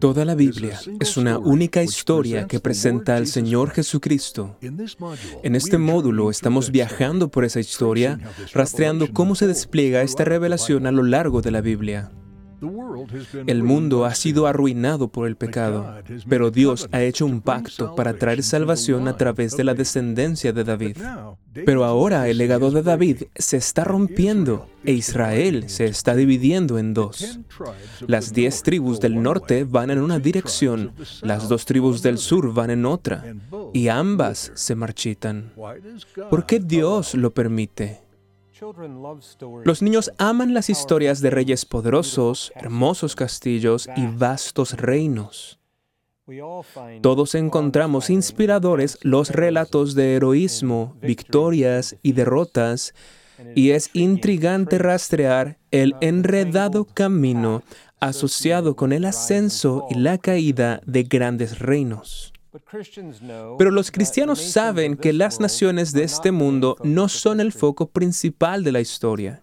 Toda la Biblia es una única historia que presenta al Señor Jesucristo. En este módulo estamos viajando por esa historia, rastreando cómo se despliega esta revelación a lo largo de la Biblia. El mundo ha sido arruinado por el pecado, pero Dios ha hecho un pacto para traer salvación a través de la descendencia de David. Pero ahora el legado de David se está rompiendo e Israel se está dividiendo en dos. Las diez tribus del norte van en una dirección, las dos tribus del sur van en otra, y ambas se marchitan. ¿Por qué Dios lo permite? Los niños aman las historias de reyes poderosos, hermosos castillos y vastos reinos. Todos encontramos inspiradores los relatos de heroísmo, victorias y derrotas, y es intrigante rastrear el enredado camino asociado con el ascenso y la caída de grandes reinos. Pero los cristianos saben que las naciones de este mundo no son el foco principal de la historia.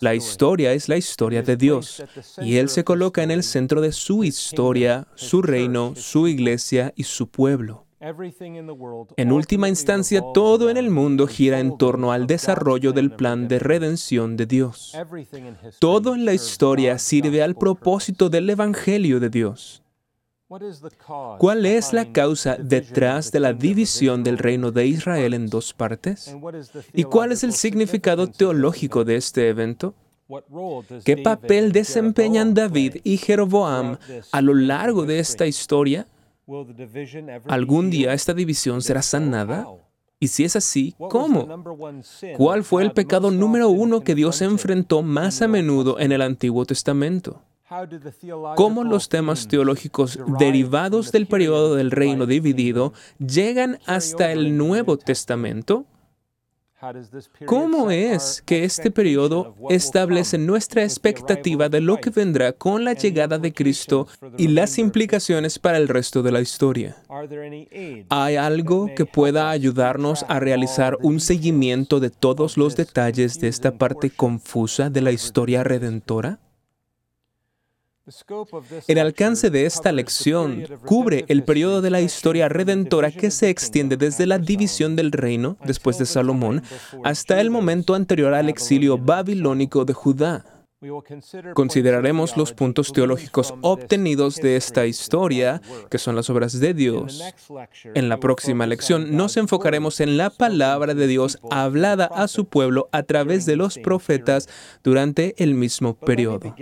La historia es la historia de Dios y Él se coloca en el centro de su historia, su reino, su iglesia y su pueblo. En última instancia, todo en el mundo gira en torno al desarrollo del plan de redención de Dios. Todo en la historia sirve al propósito del Evangelio de Dios. ¿Cuál es la causa detrás de la división del reino de Israel en dos partes? ¿Y cuál es el significado teológico de este evento? ¿Qué papel desempeñan David y Jeroboam a lo largo de esta historia? ¿Algún día esta división será sanada? Y si es así, ¿cómo? ¿Cuál fue el pecado número uno que Dios enfrentó más a menudo en el Antiguo Testamento? Cómo los temas teológicos derivados del periodo del reino dividido llegan hasta el Nuevo Testamento. ¿Cómo es que este periodo establece nuestra expectativa de lo que vendrá con la llegada de Cristo y las implicaciones para el resto de la historia? ¿Hay algo que pueda ayudarnos a realizar un seguimiento de todos los detalles de esta parte confusa de la historia redentora? El alcance de esta lección cubre el periodo de la historia redentora que se extiende desde la división del reino, después de Salomón, hasta el momento anterior al exilio babilónico de Judá. Consideraremos los puntos teológicos obtenidos de esta historia, que son las obras de Dios. En la próxima lección nos enfocaremos en la palabra de Dios hablada a su pueblo a través de los profetas durante el mismo periodo.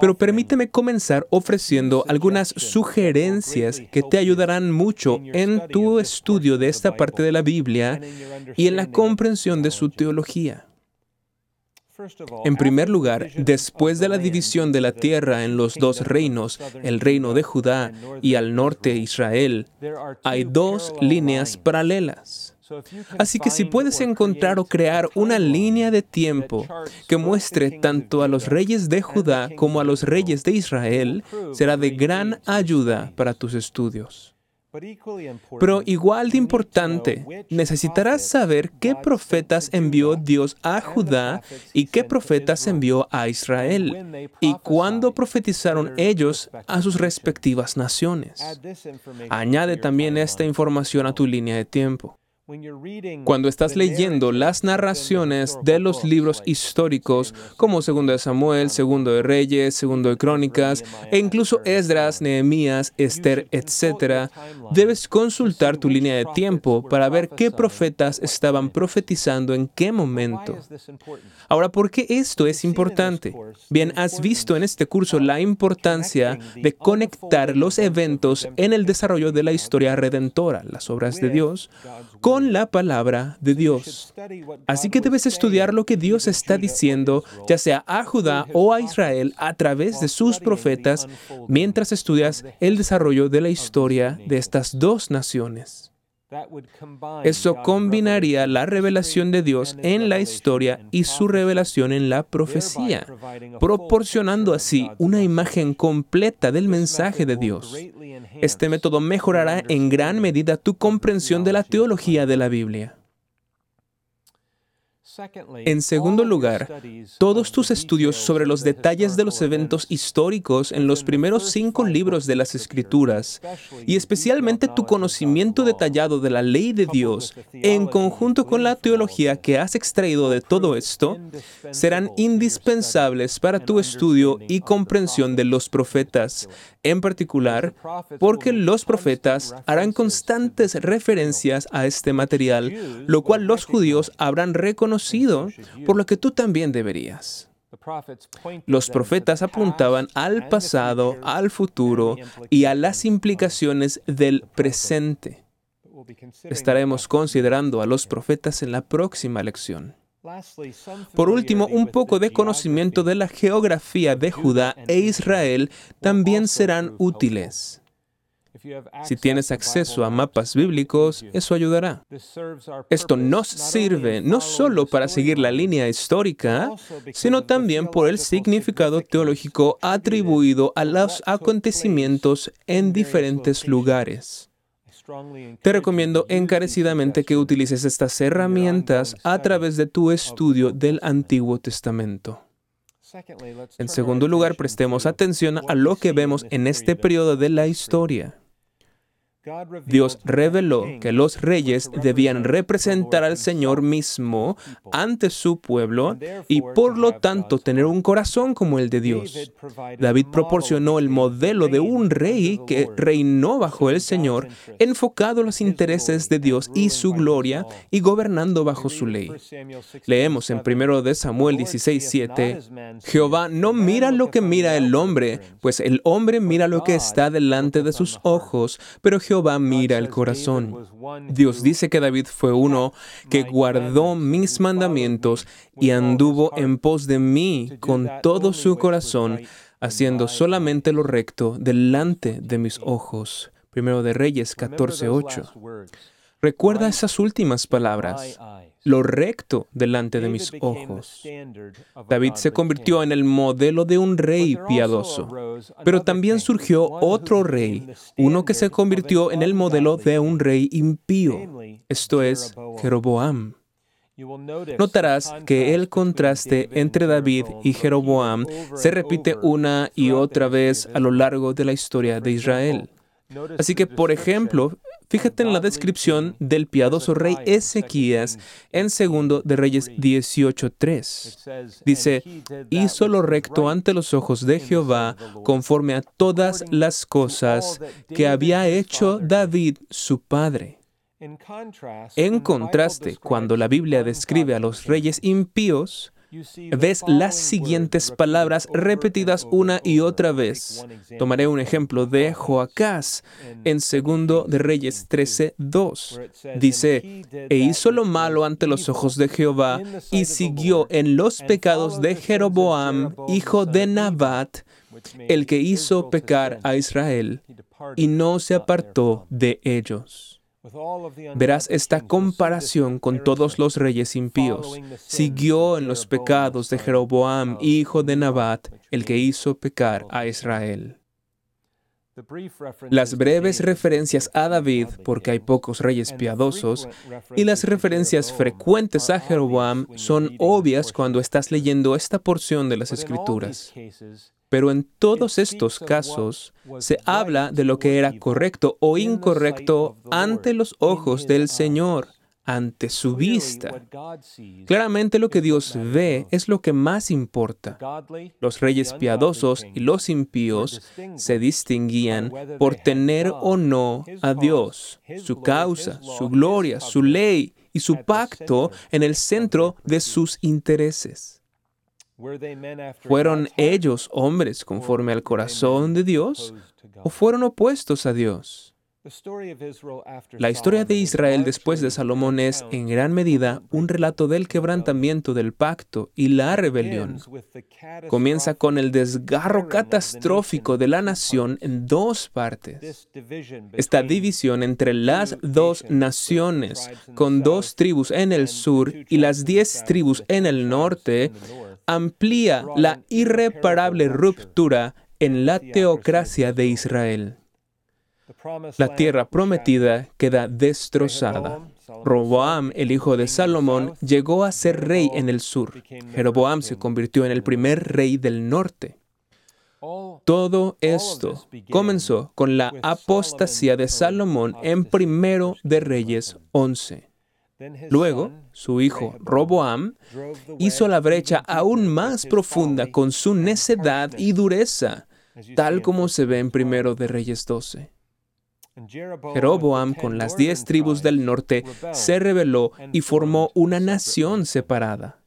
Pero permíteme comenzar ofreciendo algunas sugerencias que te ayudarán mucho en tu estudio de esta parte de la Biblia y en la comprensión de su teología. En primer lugar, después de la división de la tierra en los dos reinos, el reino de Judá y al norte Israel, hay dos líneas paralelas. Así que si puedes encontrar o crear una línea de tiempo que muestre tanto a los reyes de Judá como a los reyes de Israel, será de gran ayuda para tus estudios. Pero igual de importante, necesitarás saber qué profetas envió Dios a Judá y qué profetas envió a Israel y cuándo profetizaron ellos a sus respectivas naciones. Añade también esta información a tu línea de tiempo. Cuando estás leyendo las narraciones de los libros históricos, como Segundo de Samuel, Segundo de Reyes, Segundo de Crónicas, e incluso Esdras, Nehemías, Esther, etc., debes consultar tu línea de tiempo para ver qué profetas estaban profetizando en qué momento. Ahora, ¿por qué esto es importante? Bien, has visto en este curso la importancia de conectar los eventos en el desarrollo de la historia redentora, las obras de Dios, con la palabra de Dios. Así que debes estudiar lo que Dios está diciendo, ya sea a Judá o a Israel, a través de sus profetas, mientras estudias el desarrollo de la historia de estas dos naciones. Eso combinaría la revelación de Dios en la historia y su revelación en la profecía, proporcionando así una imagen completa del mensaje de Dios. Este método mejorará en gran medida tu comprensión de la teología de la Biblia. En segundo lugar, todos tus estudios sobre los detalles de los eventos históricos en los primeros cinco libros de las Escrituras, y especialmente tu conocimiento detallado de la ley de Dios, en conjunto con la teología que has extraído de todo esto, serán indispensables para tu estudio y comprensión de los profetas, en particular porque los profetas harán constantes referencias a este material, lo cual los judíos habrán reconocido, por lo que tú también deberías. Los profetas apuntaban al pasado, al futuro y a las implicaciones del presente. Estaremos considerando a los profetas en la próxima lección. Por último, un poco de conocimiento de la geografía de Judá e Israel también serán útiles. Si tienes acceso a mapas bíblicos, eso ayudará. Esto nos sirve no solo para seguir la línea histórica, sino también por el significado teológico atribuido a los acontecimientos en diferentes lugares. Te recomiendo encarecidamente que utilices estas herramientas a través de tu estudio del Antiguo Testamento. En segundo lugar, prestemos atención a lo que vemos en este periodo de la historia. Dios reveló que los reyes debían representar al Señor mismo ante su pueblo y por lo tanto tener un corazón como el de Dios. David proporcionó el modelo de un rey que reinó bajo el Señor, enfocado en los intereses de Dios y su gloria y gobernando bajo su ley. Leemos en 1 de Samuel 16:7, Jehová no mira lo que mira el hombre, pues el hombre mira lo que está delante de sus ojos, pero Jehová Jehová mira el corazón. Dios dice que David fue uno que guardó mis mandamientos y anduvo en pos de mí con todo su corazón, haciendo solamente lo recto delante de mis ojos. Primero de Reyes 14:8. Recuerda esas últimas palabras lo recto delante de mis ojos. David se convirtió en el modelo de un rey piadoso, pero también surgió otro rey, uno que se convirtió en el modelo de un rey impío, esto es Jeroboam. Notarás que el contraste entre David y Jeroboam se repite una y otra vez a lo largo de la historia de Israel. Así que, por ejemplo, fíjate en la descripción del piadoso rey Ezequías en segundo de Reyes 18.3. Dice, hizo lo recto ante los ojos de Jehová conforme a todas las cosas que había hecho David su padre. En contraste, cuando la Biblia describe a los reyes impíos, ves las siguientes palabras repetidas una y otra vez. Tomaré un ejemplo de Joacás en segundo de Reyes 13, 2. Dice, e hizo lo malo ante los ojos de Jehová y siguió en los pecados de Jeroboam, hijo de Nabat, el que hizo pecar a Israel, y no se apartó de ellos. Verás esta comparación con todos los reyes impíos. Siguió en los pecados de Jeroboam, hijo de Nabat, el que hizo pecar a Israel. Las breves referencias a David, porque hay pocos reyes piadosos, y las referencias frecuentes a Jeroboam son obvias cuando estás leyendo esta porción de las Escrituras. Pero en todos estos casos se habla de lo que era correcto o incorrecto ante los ojos del Señor, ante su vista. Claramente lo que Dios ve es lo que más importa. Los reyes piadosos y los impíos se distinguían por tener o no a Dios, su causa, su gloria, su ley y su pacto en el centro de sus intereses. ¿Fueron ellos hombres conforme al corazón de Dios o fueron opuestos a Dios? La historia de Israel después de Salomón es, en gran medida, un relato del quebrantamiento del pacto y la rebelión. Comienza con el desgarro catastrófico de la nación en dos partes. Esta división entre las dos naciones, con dos tribus en el sur y las diez tribus en el norte, amplía la irreparable ruptura en la teocracia de Israel. La tierra prometida queda destrozada. Roboam, el hijo de Salomón, llegó a ser rey en el sur. Jeroboam se convirtió en el primer rey del norte. Todo esto comenzó con la apostasía de Salomón en primero de Reyes 11. Luego, su hijo Roboam hizo la brecha aún más profunda con su necedad y dureza, tal como se ve en primero de Reyes 12. Jeroboam con las diez tribus del norte se rebeló y formó una nación separada.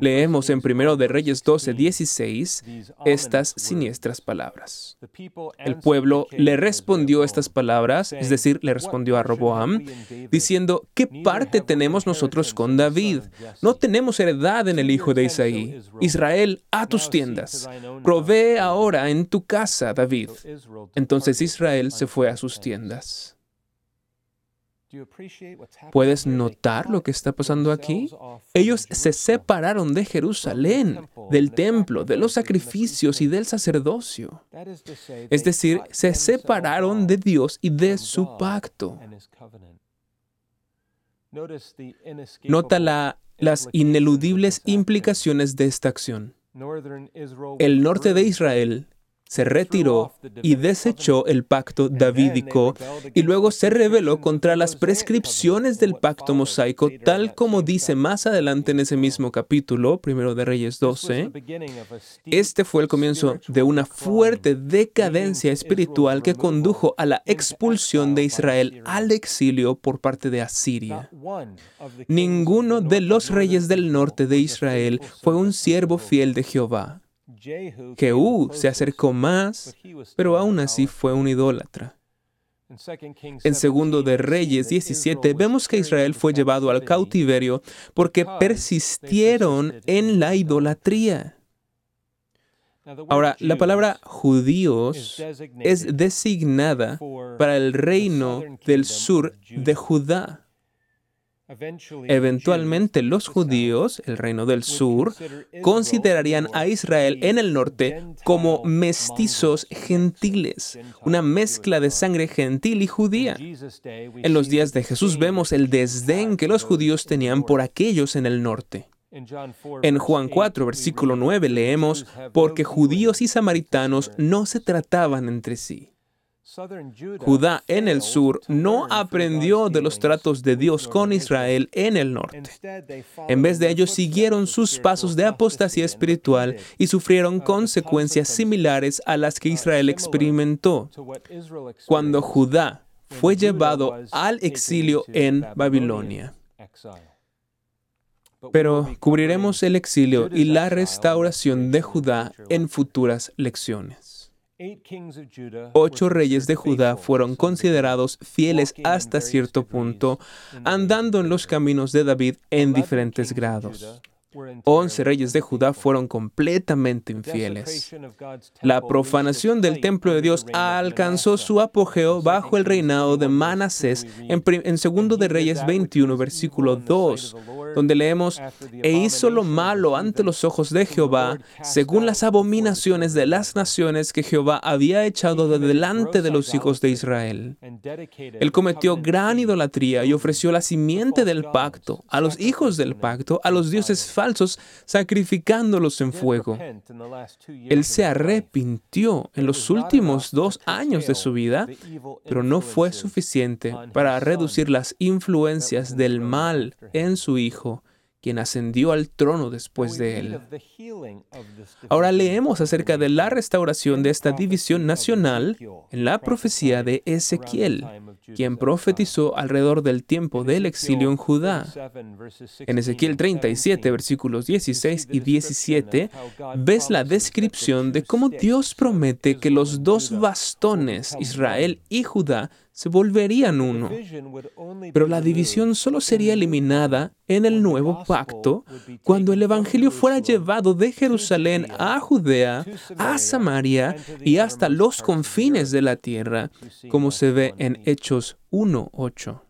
Leemos en 1 de Reyes 12, 16 estas siniestras palabras. El pueblo le respondió estas palabras, es decir, le respondió a Roboam, diciendo, ¿qué parte tenemos nosotros con David? No tenemos heredad en el hijo de Isaí. Israel, a tus tiendas. Provee ahora en tu casa, David. Entonces Israel se fue a sus tiendas. ¿Puedes notar lo que está pasando aquí? Ellos se separaron de Jerusalén, del templo, de los sacrificios y del sacerdocio. Es decir, se separaron de Dios y de su pacto. Nota las ineludibles implicaciones de esta acción. El norte de Israel se retiró y desechó el pacto davídico y luego se rebeló contra las prescripciones del pacto mosaico, tal como dice más adelante en ese mismo capítulo, primero de Reyes 12. Este fue el comienzo de una fuerte decadencia espiritual que condujo a la expulsión de Israel al exilio por parte de Asiria. Ninguno de los reyes del norte de Israel fue un siervo fiel de Jehová. Jehú se acercó más, pero aún así fue un idólatra. En segundo de Reyes 17 vemos que Israel fue llevado al cautiverio porque persistieron en la idolatría. Ahora, la palabra judíos es designada para el reino del sur de Judá. Eventualmente los judíos, el reino del sur, considerarían a Israel en el norte como mestizos gentiles, una mezcla de sangre gentil y judía. En los días de Jesús vemos el desdén que los judíos tenían por aquellos en el norte. En Juan 4, versículo 9 leemos, porque judíos y samaritanos no se trataban entre sí. Judá en el sur no aprendió de los tratos de Dios con Israel en el norte. En vez de ello, siguieron sus pasos de apostasía espiritual y sufrieron consecuencias similares a las que Israel experimentó cuando Judá fue llevado al exilio en Babilonia. Pero cubriremos el exilio y la restauración de Judá en futuras lecciones. Ocho reyes de Judá fueron considerados fieles hasta cierto punto, andando en los caminos de David en diferentes grados. Once reyes de Judá fueron completamente infieles. La profanación del templo de Dios alcanzó su apogeo bajo el reinado de Manasés en, segundo de Reyes 21, versículo 2, donde leemos, e hizo lo malo ante los ojos de Jehová, según las abominaciones de las naciones que Jehová había echado de delante de los hijos de Israel. Él cometió gran idolatría y ofreció la simiente del pacto a los hijos del pacto, a los dioses falsos, sacrificándolos en fuego. Él se arrepintió en los últimos dos años de su vida, pero no fue suficiente para reducir las influencias del mal en su hijo quien ascendió al trono después de él. Ahora leemos acerca de la restauración de esta división nacional en la profecía de Ezequiel, quien profetizó alrededor del tiempo del exilio en Judá. En Ezequiel 37, versículos 16 y 17, ves la descripción de cómo Dios promete que los dos bastones, Israel y Judá, se volverían uno. Pero la división solo sería eliminada en el nuevo pacto cuando el Evangelio fuera llevado de Jerusalén a Judea, a Samaria y hasta los confines de la tierra, como se ve en Hechos 1.8.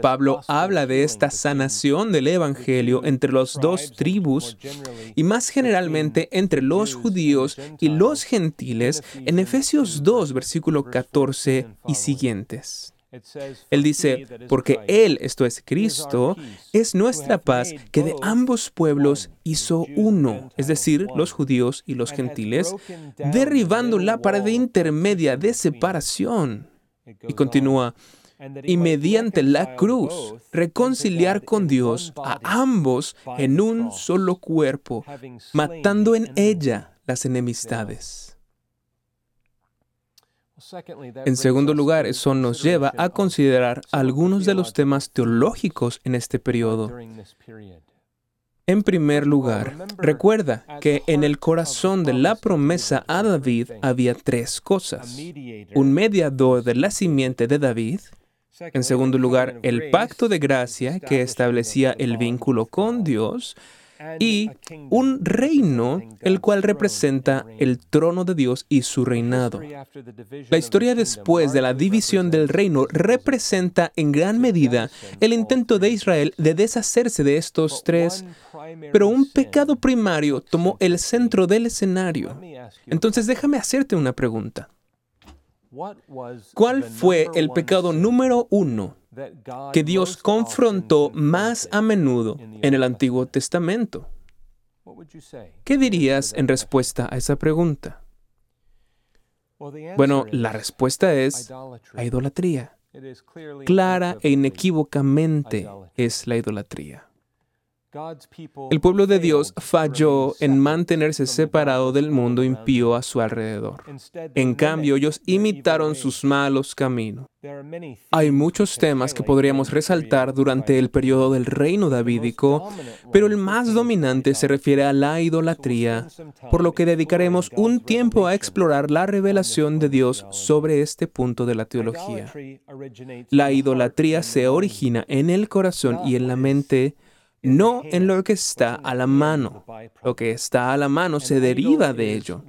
Pablo habla de esta sanación del Evangelio entre las dos tribus y más generalmente entre los judíos y los gentiles en Efesios 2, versículo 14 y siguientes. Él dice, porque Él, esto es Cristo, es nuestra paz que de ambos pueblos hizo uno, es decir, los judíos y los gentiles, derribando la pared intermedia de separación. Y continúa, y mediante la cruz reconciliar con Dios a ambos en un solo cuerpo, matando en ella las enemistades. En segundo lugar, eso nos lleva a considerar algunos de los temas teológicos en este periodo. En primer lugar, recuerda que en el corazón de la promesa a David había tres cosas. Un mediador de la simiente de David. En segundo lugar, el pacto de gracia que establecía el vínculo con Dios y un reino el cual representa el trono de Dios y su reinado. La historia después de la división del reino representa en gran medida el intento de Israel de deshacerse de estos tres, pero un pecado primario tomó el centro del escenario. Entonces déjame hacerte una pregunta. ¿Cuál fue el pecado número uno que Dios confrontó más a menudo en el Antiguo Testamento. ¿Qué dirías en respuesta a esa pregunta? Bueno, la respuesta es la idolatría. Clara e inequívocamente es la idolatría. El pueblo de Dios falló en mantenerse separado del mundo impío a su alrededor. En cambio, ellos imitaron sus malos caminos. Hay muchos temas que podríamos resaltar durante el periodo del reino davídico, pero el más dominante se refiere a la idolatría, por lo que dedicaremos un tiempo a explorar la revelación de Dios sobre este punto de la teología. La idolatría se origina en el corazón y en la mente, no en lo que está a la mano. Lo que está a la mano se deriva de ello.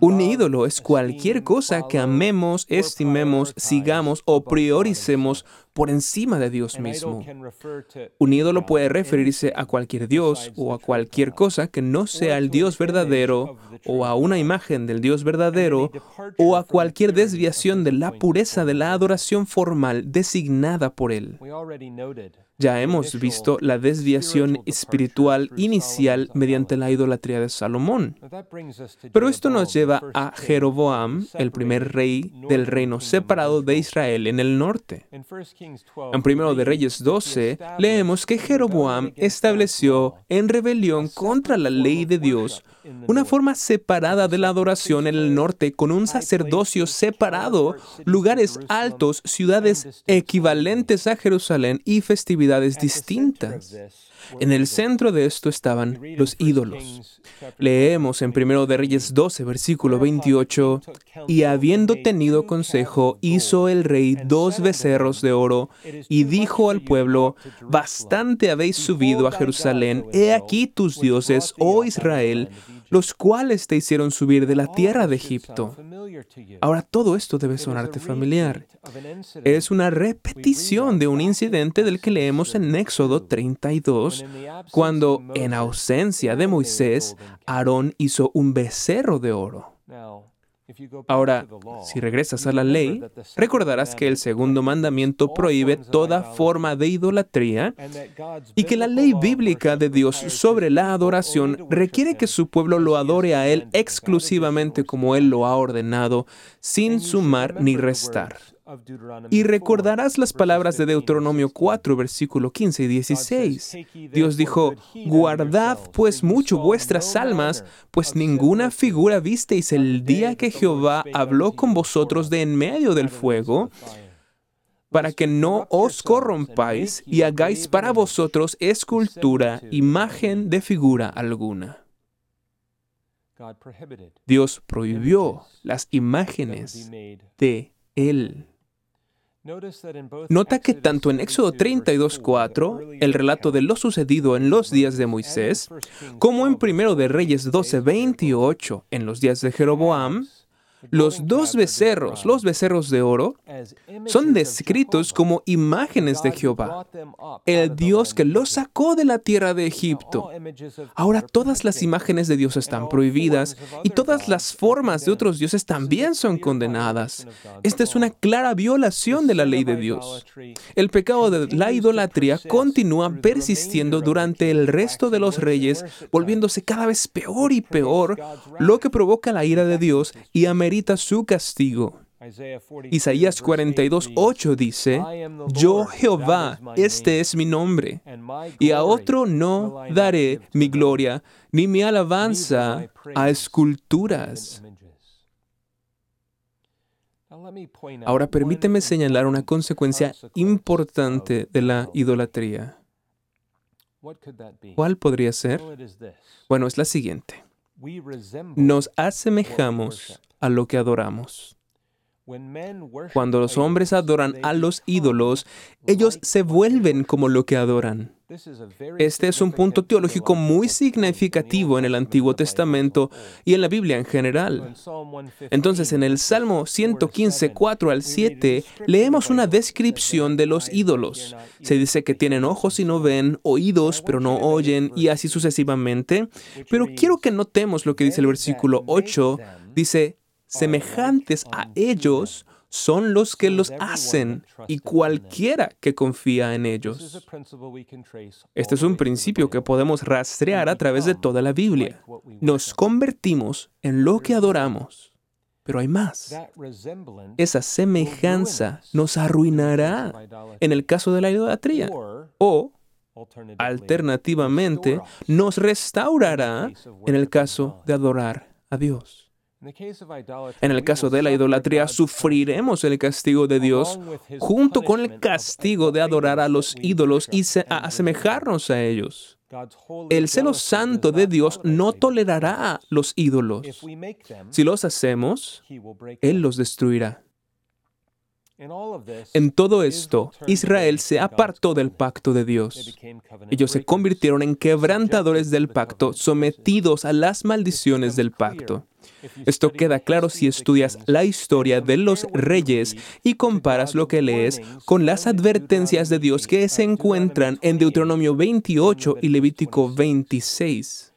Un ídolo es cualquier cosa que amemos, estimemos, sigamos o prioricemos por encima de Dios mismo. Un ídolo puede referirse a cualquier Dios o a cualquier cosa que no sea el Dios verdadero o a una imagen del Dios verdadero o a cualquier desviación de la pureza de la adoración formal designada por Él. Ya hemos visto la desviación espiritual inicial mediante la idolatría de Salomón. Pero esto nos lleva a Jeroboam, el primer rey del reino separado de Israel en el norte. En primero de Reyes 12 leemos que Jeroboam estableció en rebelión contra la ley de Dios una forma separada de la adoración en el norte con un sacerdocio separado, lugares altos, ciudades equivalentes a Jerusalén y festividades distintas. En el centro de esto estaban los ídolos. Leemos en 1 de Reyes 12, versículo 28, y habiendo tenido consejo, hizo el rey dos becerros de oro y dijo al pueblo, bastante habéis subido a Jerusalén, he aquí tus dioses, oh Israel, los cuales te hicieron subir de la tierra de Egipto. Ahora todo esto debe sonarte familiar. Es una repetición de un incidente del que leemos en Éxodo 32, cuando en ausencia de Moisés, Aarón hizo un becerro de oro. Ahora, si regresas a la ley, recordarás que el segundo mandamiento prohíbe toda forma de idolatría y que la ley bíblica de Dios sobre la adoración requiere que su pueblo lo adore a Él exclusivamente como Él lo ha ordenado, sin sumar ni restar. Y recordarás las palabras de Deuteronomio 4, versículo 15 y 16. Dios dijo, guardad pues mucho vuestras almas, pues ninguna figura visteis el día que Jehová habló con vosotros de en medio del fuego, para que no os corrompáis y hagáis para vosotros escultura, imagen de figura alguna. Dios prohibió las imágenes de Él. Nota que tanto en Éxodo 32.4, el relato de lo sucedido en los días de Moisés, como en 1 de Reyes 12.28, en los días de Jeroboam, Los dos becerros, los becerros de oro, son descritos como imágenes de Jehová, el Dios que los sacó de la tierra de Egipto. Ahora todas las imágenes de Dios están prohibidas y todas las formas de otros dioses también son condenadas. Esta es una clara violación de la ley de Dios. El pecado de la idolatría continúa persistiendo durante el resto de los reyes, volviéndose cada vez peor y peor, lo que provoca la ira de Dios y amerita su castigo. Isaías 42, 8 dice, Yo Jehová, este es mi nombre, y a otro no daré mi gloria, ni mi alabanza a esculturas. Ahora permíteme señalar una consecuencia importante de la idolatría. ¿Cuál podría ser? Bueno, es la siguiente. Nos asemejamos a lo que adoramos. Cuando los hombres adoran a los ídolos, ellos se vuelven como lo que adoran. Este es un punto teológico muy significativo en el Antiguo Testamento y en la Biblia en general. Entonces, en el Salmo 115, 4 al 7, leemos una descripción de los ídolos. Se dice que tienen ojos y no ven, oídos pero no oyen, y así sucesivamente. Pero quiero que notemos lo que dice el versículo 8. Dice, semejantes a ellos son los que los hacen y cualquiera que confía en ellos. Este es un principio que podemos rastrear a través de toda la Biblia. Nos convertimos en lo que adoramos. Pero hay más. Esa semejanza nos arruinará en el caso de la idolatría. O, alternativamente, nos restaurará en el caso de adorar a Dios. En el caso de la idolatría, sufriremos el castigo de Dios junto con el castigo de adorar a los ídolos y asemejarnos a ellos. El celo santo de Dios no tolerará los ídolos. Si los hacemos, Él los destruirá. En todo esto, Israel se apartó del pacto de Dios. Ellos se convirtieron en quebrantadores del pacto, sometidos a las maldiciones del pacto. Esto queda claro si estudias la historia de los reyes y comparas lo que lees con las advertencias de Dios que se encuentran en Deuteronomio 28 y Levítico 26.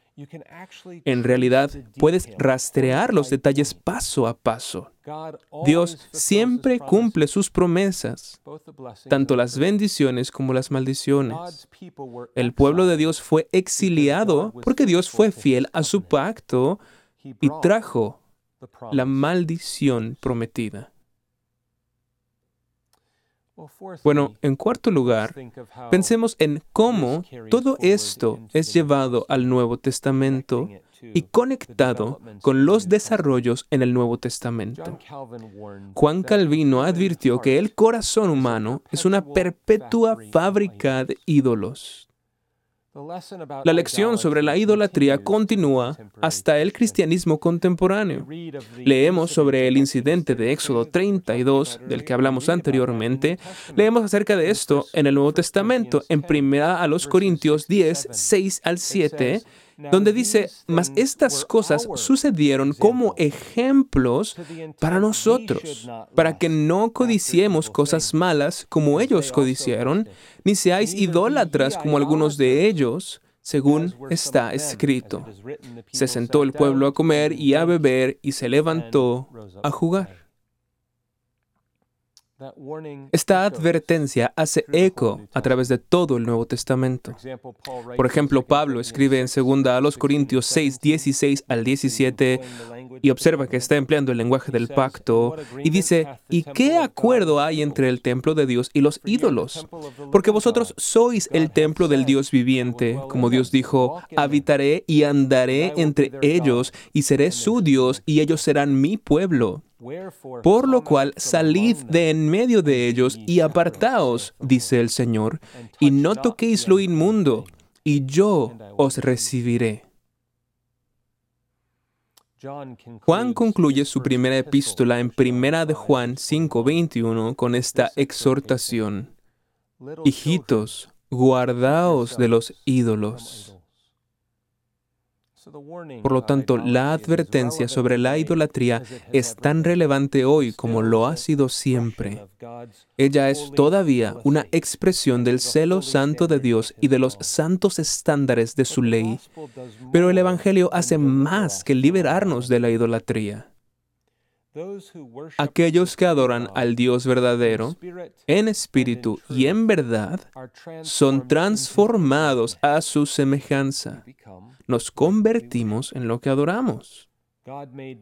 En realidad, puedes rastrear los detalles paso a paso. Dios siempre cumple sus promesas, tanto las bendiciones como las maldiciones. El pueblo de Dios fue exiliado porque Dios fue fiel a su pacto y trajo la maldición prometida. Bueno, en cuarto lugar, pensemos en cómo todo esto es llevado al Nuevo Testamento y conectado con los desarrollos en el Nuevo Testamento. Juan Calvino advirtió que el corazón humano es una perpetua fábrica de ídolos. La lección sobre la idolatría continúa hasta el cristianismo contemporáneo. Leemos sobre el incidente de Éxodo 32, del que hablamos anteriormente. Leemos acerca de esto en el Nuevo Testamento, en 1 a los Corintios 10, 6 al 7, donde dice, mas estas cosas sucedieron como ejemplos para nosotros, para que no codiciemos cosas malas como ellos codiciaron, ni seáis idólatras como algunos de ellos, según está escrito. Se sentó el pueblo a comer y a beber y se levantó a jugar. Esta advertencia hace eco a través de todo el Nuevo Testamento. Por ejemplo, Pablo escribe en 2 a los Corintios 6, 16 al 17 y observa que está empleando el lenguaje del pacto y dice, ¿y qué acuerdo hay entre el templo de Dios y los ídolos? Porque vosotros sois el templo del Dios viviente, como Dios dijo, habitaré y andaré entre ellos y seré su Dios y ellos serán mi pueblo. Por lo cual salid de en medio de ellos y apartaos, dice el Señor, y no toquéis lo inmundo, y yo os recibiré. Juan concluye su primera epístola en primera de Juan 5:21 con esta exhortación: Hijitos, guardaos de los ídolos. Por lo tanto, la advertencia sobre la idolatría es tan relevante hoy como lo ha sido siempre. Ella es todavía una expresión del celo santo de Dios y de los santos estándares de su ley. Pero el Evangelio hace más que liberarnos de la idolatría. Aquellos que adoran al Dios verdadero en espíritu y en verdad son transformados a su semejanza. Nos convertimos en lo que adoramos.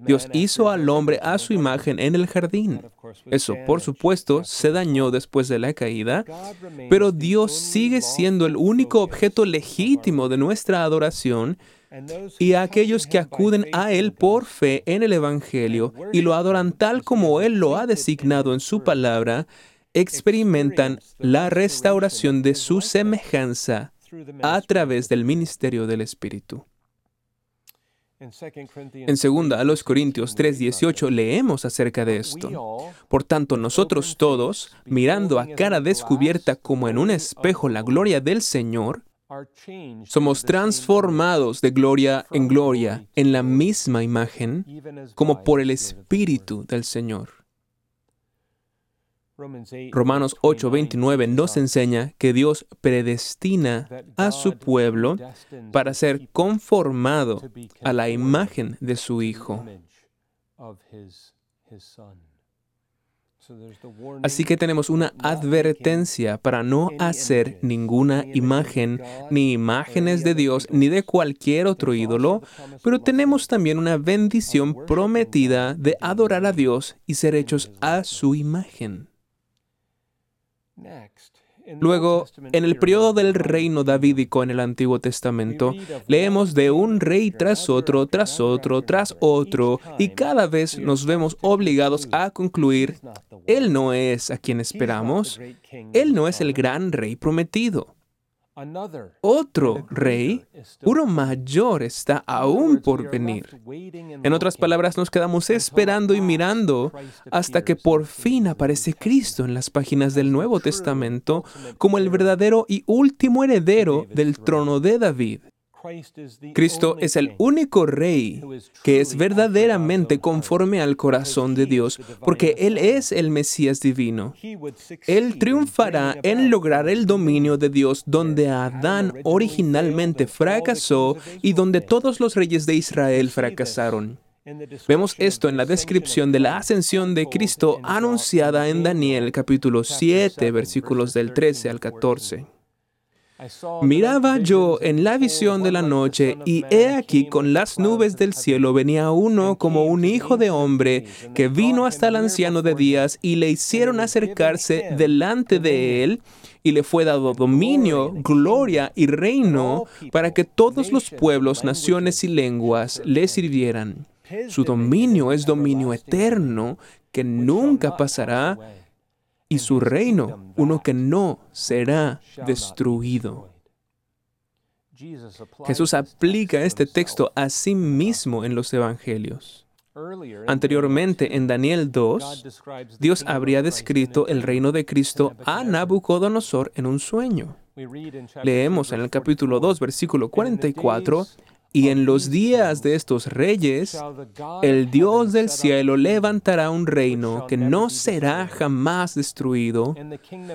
Dios hizo al hombre a su imagen en el jardín. Eso, por supuesto, se dañó después de la caída, pero Dios sigue siendo el único objeto legítimo de nuestra adoración y a aquellos que acuden a Él por fe en el Evangelio y lo adoran tal como Él lo ha designado en su palabra, experimentan la restauración de su semejanza a través del ministerio del Espíritu. En segunda a los Corintios 3:18 leemos acerca de esto. Por tanto, nosotros todos, mirando a cara descubierta como en un espejo la gloria del Señor, somos transformados de gloria en gloria en la misma imagen como por el Espíritu del Señor. Romanos 8:29 nos enseña que Dios predestina a su pueblo para ser conformado a la imagen de su Hijo. Así que tenemos una advertencia para no hacer ninguna imagen, ni imágenes de Dios, ni de cualquier otro ídolo, pero tenemos también una bendición prometida de adorar a Dios y ser hechos a su imagen. Luego, en el periodo del reino davídico en el Antiguo Testamento, leemos de un rey tras otro, tras otro, tras otro, y cada vez nos vemos obligados a concluir, Él no es a quien esperamos, Él no es el gran rey prometido. Otro rey, uno mayor, está aún por venir. En otras palabras, nos quedamos esperando y mirando hasta que por fin aparece Cristo en las páginas del Nuevo Testamento como el verdadero y último heredero del trono de David. Cristo es el único rey que es verdaderamente conforme al corazón de Dios, porque Él es el Mesías divino. Él triunfará en lograr el dominio de Dios donde Adán originalmente fracasó y donde todos los reyes de Israel fracasaron. Vemos esto en la descripción de la ascensión de Cristo anunciada en Daniel capítulo 7 versículos del 13 al 14. Miraba yo en la visión de la noche, y he aquí con las nubes del cielo venía uno como un hijo de hombre, que vino hasta el anciano de días, y le hicieron acercarse delante de él, y le fue dado dominio, gloria y reino, para que todos los pueblos, naciones y lenguas le sirvieran. Su dominio es dominio eterno, que nunca pasará, y su reino, uno que no será destruido. Jesús aplica este texto a sí mismo en los evangelios. Anteriormente, en Daniel 2, Dios habría descrito el reino de Cristo a Nabucodonosor en un sueño. Leemos en el capítulo 2, versículo 44, y en los días de estos reyes, el Dios del cielo levantará un reino que no será jamás destruido,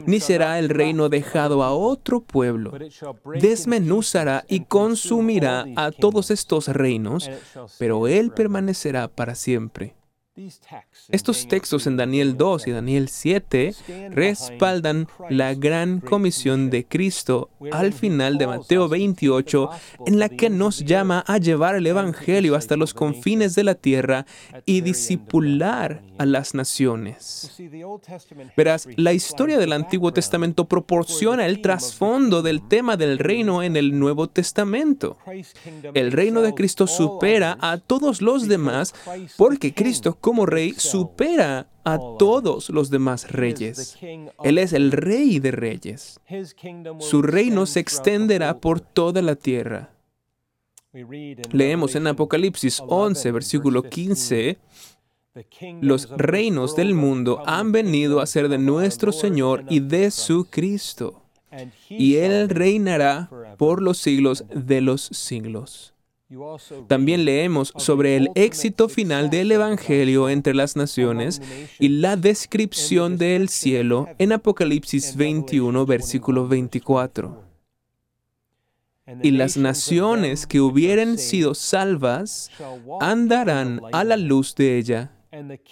ni será el reino dejado a otro pueblo. Desmenuzará y consumirá a todos estos reinos, pero Él permanecerá para siempre. Estos textos en Daniel 2 y Daniel 7 respaldan la gran comisión de Cristo al final de Mateo 28, en la que nos llama a llevar el Evangelio hasta los confines de la tierra y disipular a las naciones. Verás, la historia del Antiguo Testamento proporciona el trasfondo del tema del reino en el Nuevo Testamento. El reino de Cristo supera a todos los demás porque Cristo como rey supera a todos los demás reyes. Él es el rey de reyes. Su reino se extenderá por toda la tierra. Leemos en Apocalipsis 11, versículo 15, los reinos del mundo han venido a ser de nuestro Señor y de su Cristo, y Él reinará por los siglos de los siglos. También leemos sobre el éxito final del Evangelio entre las naciones y la descripción del cielo en Apocalipsis 21, versículo 24. Y las naciones que hubieren sido salvas andarán a la luz de ella,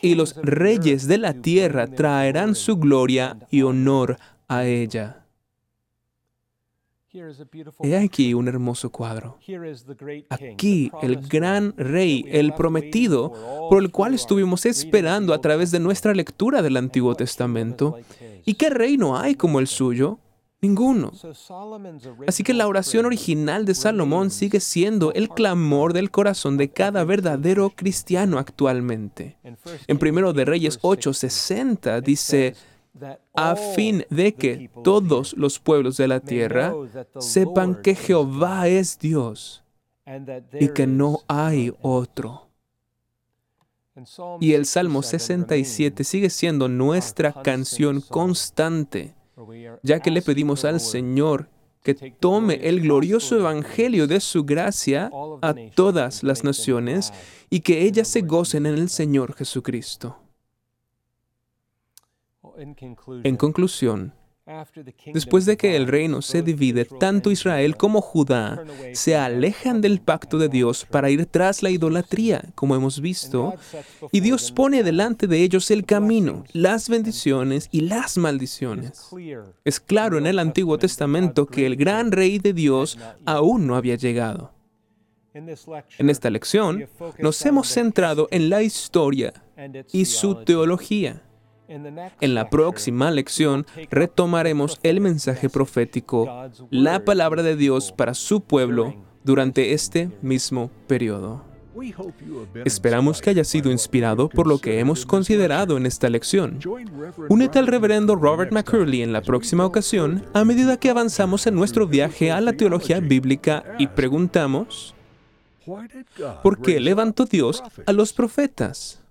y los reyes de la tierra traerán su gloria y honor a ella. He aquí un hermoso cuadro. Aquí el gran rey, el prometido, por el cual estuvimos esperando a través de nuestra lectura del Antiguo Testamento. ¿Y qué reino hay como el suyo? Ninguno. Así que la oración original de Salomón sigue siendo el clamor del corazón de cada verdadero cristiano actualmente. En primero de Reyes 8:60 dice, a fin de que todos los pueblos de la tierra sepan que Jehová es Dios y que no hay otro. Y el Salmo 67 sigue siendo nuestra canción constante, ya que le pedimos al Señor que tome el glorioso evangelio de su gracia a todas las naciones y que ellas se gocen en el Señor Jesucristo. En conclusión, Después de que el reino se divide, tanto Israel como Judá se alejan del pacto de Dios para ir tras la idolatría, como hemos visto, y Dios pone delante de ellos el camino, las bendiciones y las maldiciones. Es claro en el Antiguo Testamento que el gran rey de Dios aún no había llegado. En esta lección nos hemos centrado en la historia y su teología. En la próxima lección retomaremos el mensaje profético, la palabra de Dios para su pueblo durante este mismo periodo. Esperamos que haya sido inspirado por lo que hemos considerado en esta lección. Únete al reverendo Robert McCurley en la próxima ocasión a medida que avanzamos en nuestro viaje a la teología bíblica y preguntamos, ¿por qué levantó Dios a los profetas?